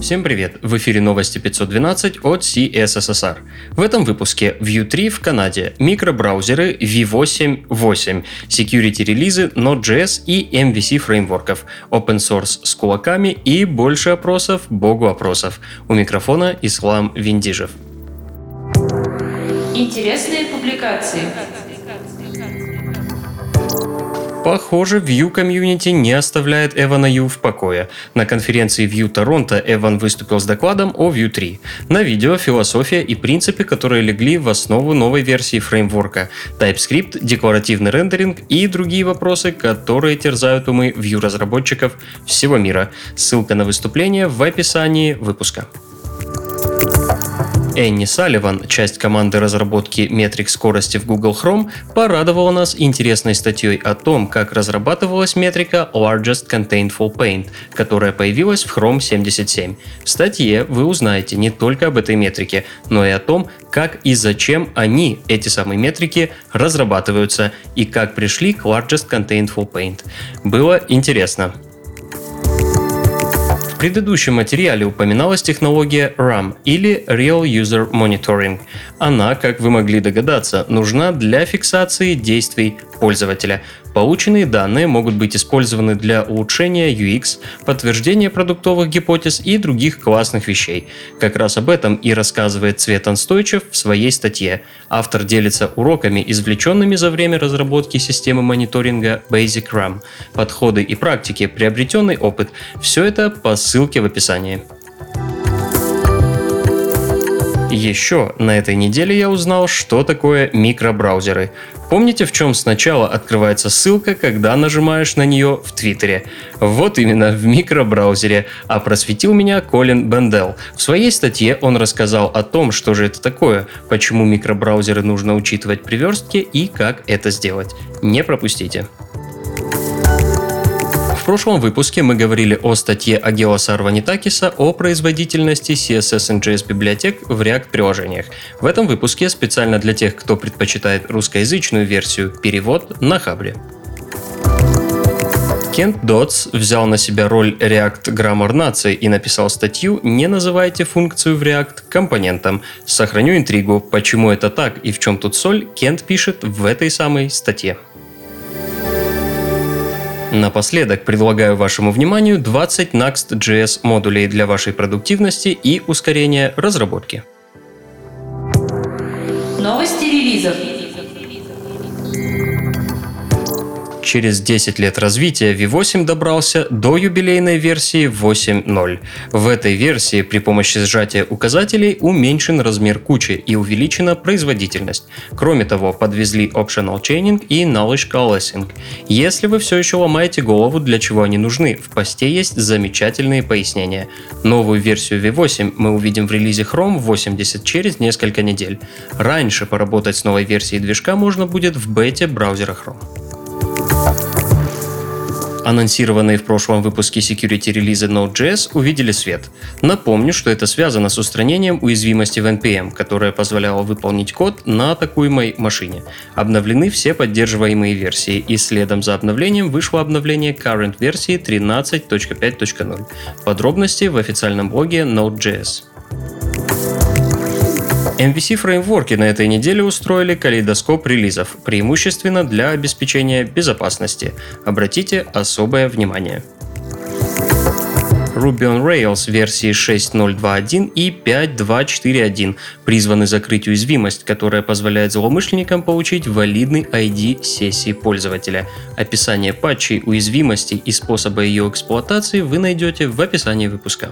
Всем привет! В эфире новости 512 от CSSR. В этом выпуске Vue 3 в Канаде, микробраузеры V8.8, security релизы Node.js и MVC фреймворков, open source с кулаками и больше опросов, богу опросов. У микрофона Ислам Виндижев. Интересные публикации. Похоже, Vue комьюнити не оставляет Эвана Ю в покое. На конференции Vue Торонто Эван выступил с докладом о Vue 3. На видео философия и принципы, которые легли в основу новой версии фреймворка, TypeScript, декларативный рендеринг и другие вопросы, которые терзают умы Vue разработчиков всего мира. Ссылка на выступление в описании выпуска. Энни Салливан, часть команды разработки метрик скорости в Google Chrome, порадовала нас интересной статьей о том, как разрабатывалась метрика Largest Containful Paint, которая появилась в Chrome 77. В статье вы узнаете не только об этой метрике, но и о том, как и зачем они, эти самые метрики, разрабатываются и как пришли к Largest Containful Paint. Было интересно предыдущем материале упоминалась технология RAM или Real User Monitoring. Она, как вы могли догадаться, нужна для фиксации действий пользователя. Полученные данные могут быть использованы для улучшения UX, подтверждения продуктовых гипотез и других классных вещей. Как раз об этом и рассказывает Цвет Анстойчев в своей статье. Автор делится уроками, извлеченными за время разработки системы мониторинга Basic RAM, подходы и практики, приобретенный опыт. Все это по ссылке в описании. Еще на этой неделе я узнал, что такое микробраузеры. Помните, в чем сначала открывается ссылка, когда нажимаешь на нее в Твиттере? Вот именно, в микробраузере. А просветил меня Колин Бендел. В своей статье он рассказал о том, что же это такое, почему микробраузеры нужно учитывать при верстке и как это сделать. Не пропустите. В прошлом выпуске мы говорили о статье Агеоса Арванитакиса о производительности CSS и JS библиотек в React приложениях. В этом выпуске специально для тех, кто предпочитает русскоязычную версию, перевод на Хабре. Кент Дотс взял на себя роль React Grammar нации и написал статью «Не называйте функцию в React компонентом». Сохраню интригу, почему это так и в чем тут соль, Кент пишет в этой самой статье. Напоследок предлагаю вашему вниманию 20 Next.js модулей для вашей продуктивности и ускорения разработки. Новости релизов. Через 10 лет развития V8 добрался до юбилейной версии 8.0. В этой версии при помощи сжатия указателей уменьшен размер кучи и увеличена производительность. Кроме того, подвезли Optional Chaining и Knowledge Coalescing. Если вы все еще ломаете голову, для чего они нужны, в посте есть замечательные пояснения. Новую версию V8 мы увидим в релизе Chrome 80 через несколько недель. Раньше поработать с новой версией движка можно будет в бете браузера Chrome. Анонсированные в прошлом выпуске security релизы Node.js увидели свет. Напомню, что это связано с устранением уязвимости в NPM, которая позволяла выполнить код на атакуемой машине. Обновлены все поддерживаемые версии, и следом за обновлением вышло обновление current версии 13.5.0. Подробности в официальном блоге Node.js. MVC фреймворки на этой неделе устроили калейдоскоп релизов, преимущественно для обеспечения безопасности. Обратите особое внимание. Ruby on Rails версии 6.0.2.1 и 5.2.4.1 призваны закрыть уязвимость, которая позволяет злоумышленникам получить валидный ID сессии пользователя. Описание патчей, уязвимости и способа ее эксплуатации вы найдете в описании выпуска.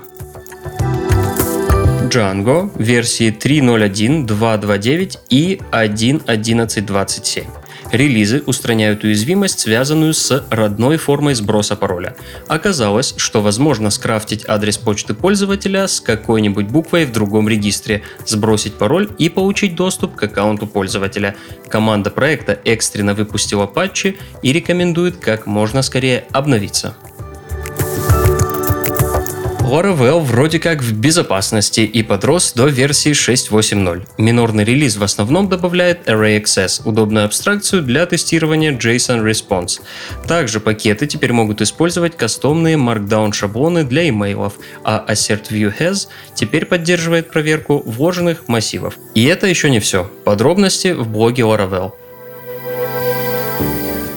Django версии 3.0.1, 2.2.9 и 1.11.27. Релизы устраняют уязвимость, связанную с родной формой сброса пароля. Оказалось, что возможно скрафтить адрес почты пользователя с какой-нибудь буквой в другом регистре, сбросить пароль и получить доступ к аккаунту пользователя. Команда проекта экстренно выпустила патчи и рекомендует как можно скорее обновиться. Laravel вроде как в безопасности и подрос до версии 6.8.0. Минорный релиз в основном добавляет ArrayXS, удобную абстракцию для тестирования JSON Response. Также пакеты теперь могут использовать кастомные Markdown шаблоны для имейлов, а AssertViewHas теперь поддерживает проверку вложенных массивов. И это еще не все. Подробности в блоге Laravel.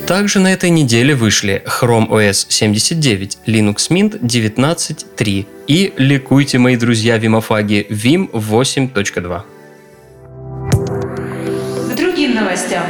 Также на этой неделе вышли Chrome OS 79, Linux Mint 19.3 и, ликуйте мои друзья вимофаги, Vim 8.2. К другим новостям.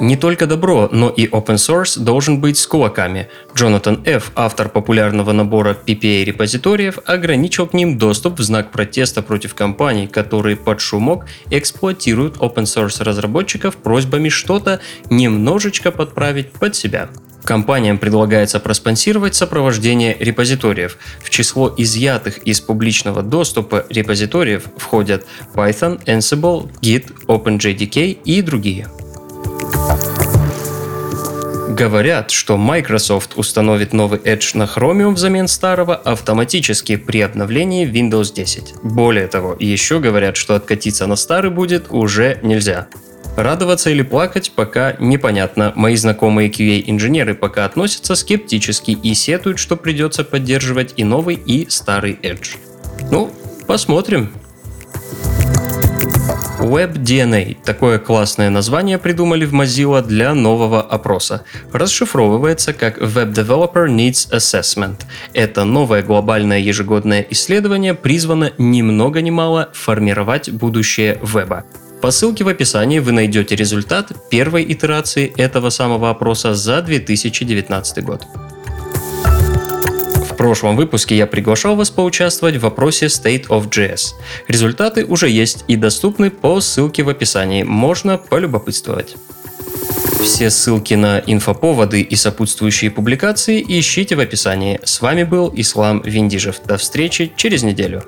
Не только добро, но и open source должен быть с кулаками. Джонатан Ф., автор популярного набора PPA-репозиториев, ограничил к ним доступ в знак протеста против компаний, которые под шумок эксплуатируют open source разработчиков просьбами что-то немножечко подправить под себя. Компаниям предлагается проспонсировать сопровождение репозиториев. В число изъятых из публичного доступа репозиториев входят Python, Ansible, Git, OpenJDK и другие. Говорят, что Microsoft установит новый Edge на Chromium взамен старого автоматически при обновлении Windows 10. Более того, еще говорят, что откатиться на старый будет уже нельзя. Радоваться или плакать пока непонятно. Мои знакомые QA-инженеры пока относятся скептически и сетуют, что придется поддерживать и новый, и старый Edge. Ну, посмотрим. WebDNA – такое классное название придумали в Mozilla для нового опроса. Расшифровывается как Web Developer Needs Assessment. Это новое глобальное ежегодное исследование призвано ни много ни мало формировать будущее веба. По ссылке в описании вы найдете результат первой итерации этого самого опроса за 2019 год. Прошлом выпуске я приглашал вас поучаствовать в вопросе State of JS. Результаты уже есть и доступны по ссылке в описании, можно полюбопытствовать. Все ссылки на инфоповоды и сопутствующие публикации ищите в описании. С вами был Ислам Виндижев. До встречи через неделю.